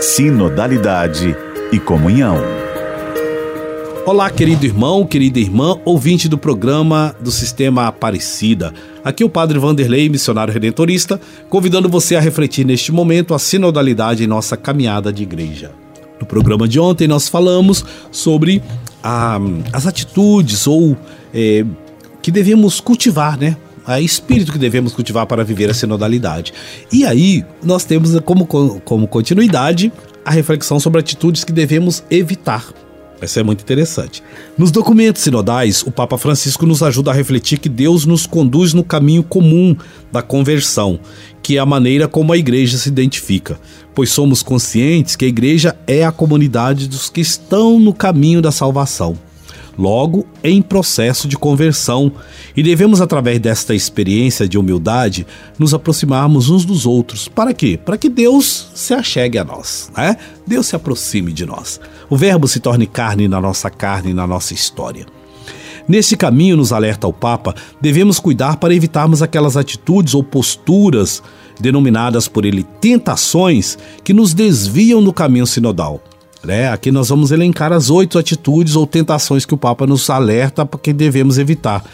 Sinodalidade e comunhão. Olá, querido irmão, querida irmã, ouvinte do programa do Sistema Aparecida. Aqui é o Padre Vanderlei, missionário redentorista, convidando você a refletir neste momento a sinodalidade em nossa caminhada de igreja. No programa de ontem nós falamos sobre a, as atitudes ou é, que devemos cultivar, né? A espírito que devemos cultivar para viver a sinodalidade. E aí nós temos como, como continuidade a reflexão sobre atitudes que devemos evitar. Essa é muito interessante. Nos documentos sinodais, o Papa Francisco nos ajuda a refletir que Deus nos conduz no caminho comum da conversão, que é a maneira como a igreja se identifica, pois somos conscientes que a igreja é a comunidade dos que estão no caminho da salvação logo em processo de conversão, e devemos, através desta experiência de humildade, nos aproximarmos uns dos outros. Para quê? Para que Deus se achegue a nós, né? Deus se aproxime de nós. O Verbo se torne carne na nossa carne, na nossa história. Nesse caminho, nos alerta o Papa, devemos cuidar para evitarmos aquelas atitudes ou posturas denominadas por ele tentações que nos desviam do caminho sinodal. Né? Aqui nós vamos elencar as oito atitudes ou tentações que o Papa nos alerta para que devemos evitar.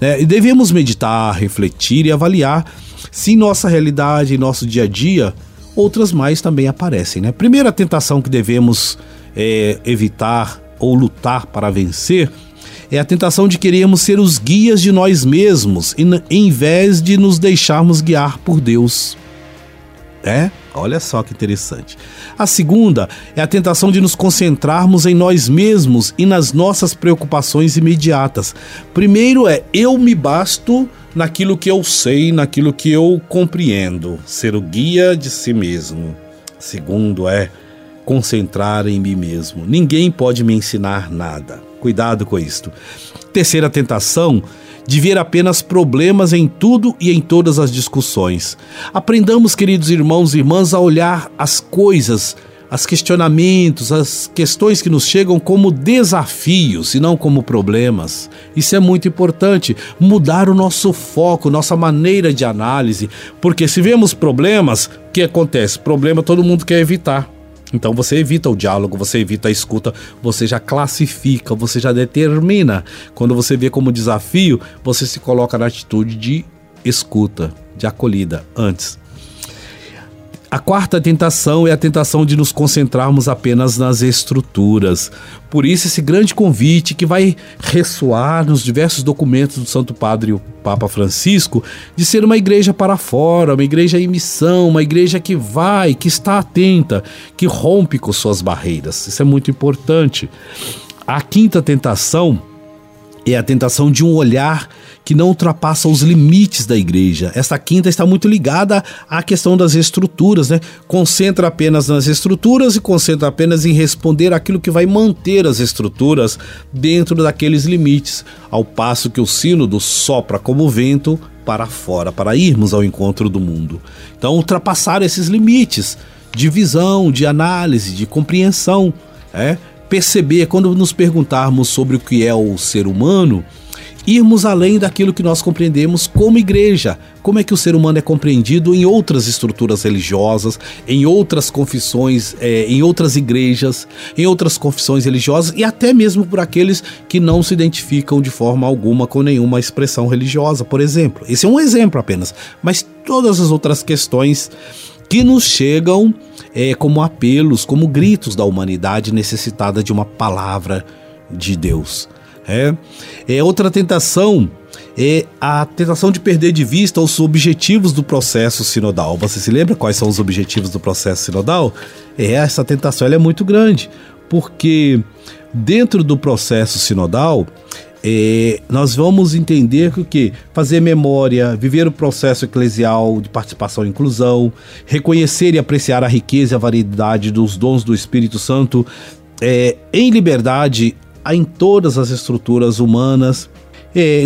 Né? E devemos meditar, refletir e avaliar se em nossa realidade, em nosso dia a dia, outras mais também aparecem. Né? Primeira tentação que devemos é, evitar ou lutar para vencer é a tentação de querermos ser os guias de nós mesmos, em vez de nos deixarmos guiar por Deus. É? Olha só que interessante. A segunda é a tentação de nos concentrarmos em nós mesmos e nas nossas preocupações imediatas. Primeiro é eu me basto naquilo que eu sei, naquilo que eu compreendo, ser o guia de si mesmo. Segundo é concentrar em mim mesmo. Ninguém pode me ensinar nada. Cuidado com isto. Terceira tentação de ver apenas problemas em tudo e em todas as discussões. Aprendamos, queridos irmãos e irmãs, a olhar as coisas, os questionamentos, as questões que nos chegam como desafios e não como problemas. Isso é muito importante, mudar o nosso foco, nossa maneira de análise, porque se vemos problemas, o que acontece? Problema todo mundo quer evitar. Então você evita o diálogo, você evita a escuta, você já classifica, você já determina. Quando você vê como desafio, você se coloca na atitude de escuta, de acolhida antes. A quarta tentação é a tentação de nos concentrarmos apenas nas estruturas. Por isso, esse grande convite que vai ressoar nos diversos documentos do Santo Padre, o Papa Francisco, de ser uma igreja para fora, uma igreja em missão, uma igreja que vai, que está atenta, que rompe com suas barreiras. Isso é muito importante. A quinta tentação é a tentação de um olhar que não ultrapassa os limites da igreja. Esta quinta está muito ligada à questão das estruturas, né? Concentra apenas nas estruturas e concentra apenas em responder aquilo que vai manter as estruturas dentro daqueles limites, ao passo que o sínodo sopra como vento para fora, para irmos ao encontro do mundo. Então, ultrapassar esses limites de visão, de análise, de compreensão, é perceber quando nos perguntarmos sobre o que é o ser humano, irmos além daquilo que nós compreendemos como igreja. Como é que o ser humano é compreendido em outras estruturas religiosas, em outras confissões, é, em outras igrejas, em outras confissões religiosas e até mesmo por aqueles que não se identificam de forma alguma com nenhuma expressão religiosa, por exemplo. Esse é um exemplo apenas, mas todas as outras questões que nos chegam é, como apelos, como gritos da humanidade necessitada de uma palavra de Deus. É, é outra tentação é a tentação de perder de vista os objetivos do processo sinodal. Você se lembra quais são os objetivos do processo sinodal? É essa tentação é muito grande, porque dentro do processo sinodal é, nós vamos entender que o que fazer memória, viver o processo eclesial de participação e inclusão, reconhecer e apreciar a riqueza e a variedade dos dons do Espírito Santo é, em liberdade em todas as estruturas humanas.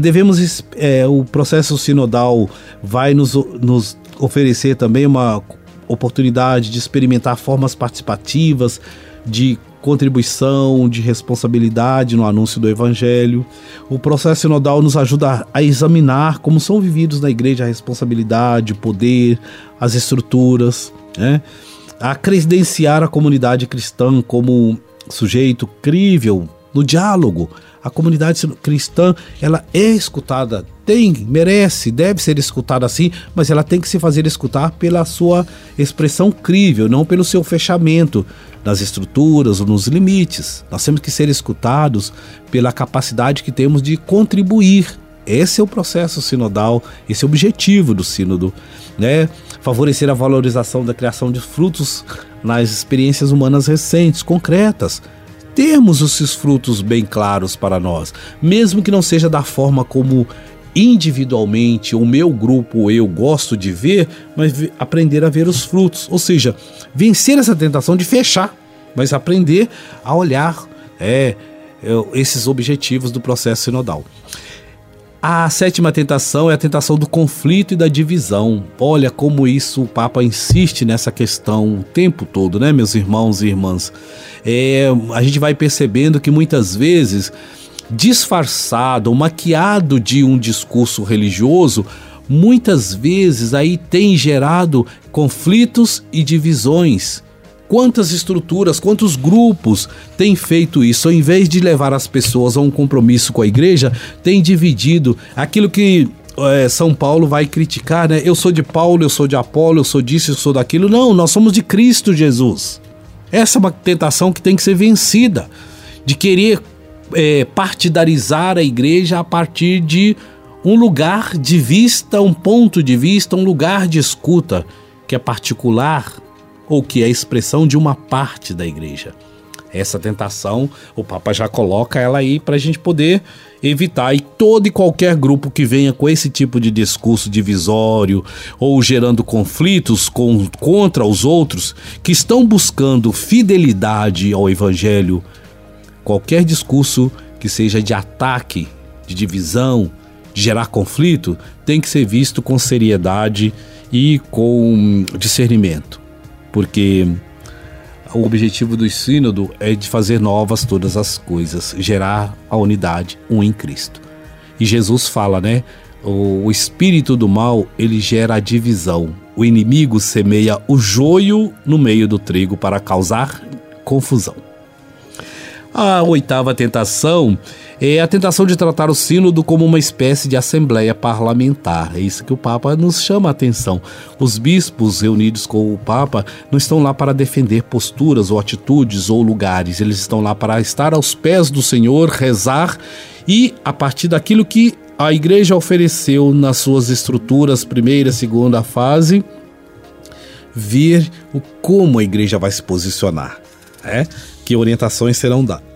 Devemos é, o processo sinodal vai nos, nos oferecer também uma oportunidade de experimentar formas participativas de contribuição, de responsabilidade no anúncio do Evangelho. O processo sinodal nos ajuda a examinar como são vividos na igreja a responsabilidade, o poder, as estruturas. Né? a credenciar a comunidade cristã como sujeito crível no diálogo. A comunidade cristã, ela é escutada, tem, merece, deve ser escutada assim, mas ela tem que se fazer escutar pela sua expressão crível, não pelo seu fechamento nas estruturas ou nos limites. Nós temos que ser escutados pela capacidade que temos de contribuir. Esse é o processo sinodal, esse é o objetivo do sínodo, né? Favorecer a valorização da criação de frutos nas experiências humanas recentes, concretas. Temos esses frutos bem claros para nós, mesmo que não seja da forma como individualmente o meu grupo eu gosto de ver, mas aprender a ver os frutos, ou seja, vencer essa tentação de fechar, mas aprender a olhar é, é esses objetivos do processo sinodal. A sétima tentação é a tentação do conflito e da divisão. Olha como isso o Papa insiste nessa questão o tempo todo, né, meus irmãos e irmãs? É, a gente vai percebendo que muitas vezes, disfarçado maquiado de um discurso religioso, muitas vezes aí tem gerado conflitos e divisões. Quantas estruturas, quantos grupos têm feito isso? Ao invés de levar as pessoas a um compromisso com a igreja, tem dividido aquilo que é, São Paulo vai criticar, né? Eu sou de Paulo, eu sou de Apolo, eu sou disso, eu sou daquilo. Não, nós somos de Cristo Jesus. Essa é uma tentação que tem que ser vencida, de querer é, partidarizar a igreja a partir de um lugar de vista, um ponto de vista, um lugar de escuta que é particular ou que é expressão de uma parte da igreja. Essa tentação, o Papa já coloca ela aí para a gente poder evitar. E todo e qualquer grupo que venha com esse tipo de discurso divisório ou gerando conflitos com, contra os outros que estão buscando fidelidade ao Evangelho, qualquer discurso que seja de ataque, de divisão, de gerar conflito, tem que ser visto com seriedade e com discernimento porque o objetivo do sínodo é de fazer novas todas as coisas, gerar a unidade, um em Cristo. E Jesus fala, né? O espírito do mal, ele gera a divisão. O inimigo semeia o joio no meio do trigo para causar confusão. A oitava tentação é a tentação de tratar o sínodo como uma espécie de assembleia parlamentar. É isso que o Papa nos chama a atenção. Os bispos reunidos com o Papa não estão lá para defender posturas ou atitudes ou lugares, eles estão lá para estar aos pés do Senhor, rezar e, a partir daquilo que a igreja ofereceu nas suas estruturas, primeira, segunda fase, ver o como a igreja vai se posicionar, é? que orientações serão dadas.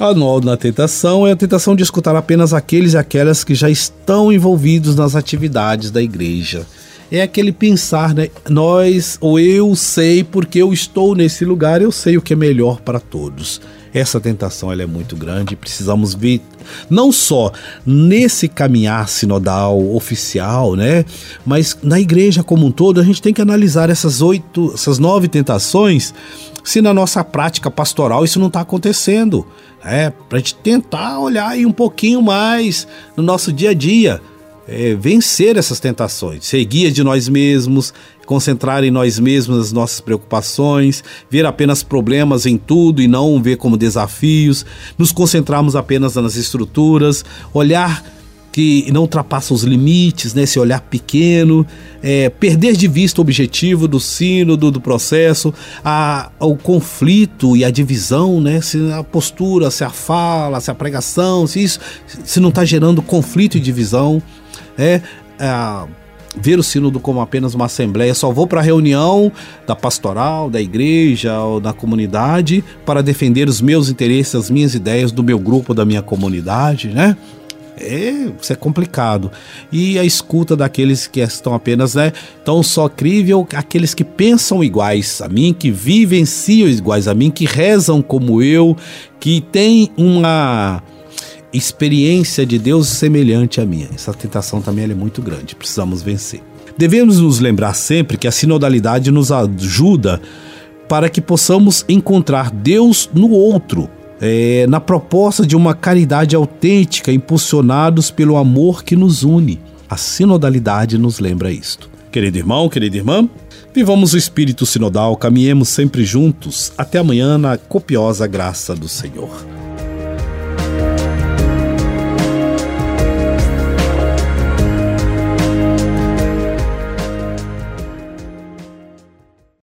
A nona tentação é a tentação de escutar apenas aqueles e aquelas que já estão envolvidos nas atividades da igreja. É aquele pensar, né? Nós, ou eu sei porque eu estou nesse lugar, eu sei o que é melhor para todos. Essa tentação ela é muito grande, precisamos ver não só nesse caminhar sinodal oficial, né, mas na igreja como um todo, a gente tem que analisar essas oito, essas nove tentações, se na nossa prática pastoral isso não está acontecendo é, para a gente tentar olhar aí um pouquinho mais no nosso dia a dia, é, vencer essas tentações, ser guia de nós mesmos, concentrar em nós mesmos as nossas preocupações, ver apenas problemas em tudo e não ver como desafios, nos concentrarmos apenas nas estruturas, olhar que não ultrapassa os limites, né, esse olhar pequeno, é, perder de vista o objetivo do sínodo, do processo, a, o conflito e a divisão, né, se a postura, se a fala, se a pregação, se isso se não está gerando conflito e divisão, é, é ver o sínodo como apenas uma assembleia, só vou para a reunião da pastoral, da igreja ou da comunidade para defender os meus interesses, as minhas ideias do meu grupo, da minha comunidade, né? é, isso é complicado. E a escuta daqueles que estão apenas, né, tão só crível, aqueles que pensam iguais a mim, que vivenciam iguais a mim, que rezam como eu, que têm uma experiência de Deus semelhante à minha. Essa tentação também é muito grande, precisamos vencer. Devemos nos lembrar sempre que a sinodalidade nos ajuda para que possamos encontrar Deus no outro é, na proposta de uma caridade autêntica, impulsionados pelo amor que nos une. A sinodalidade nos lembra isto. Querido irmão, querida irmã, Vivamos o espírito sinodal, caminhemos sempre juntos. Até amanhã na copiosa graça do Senhor.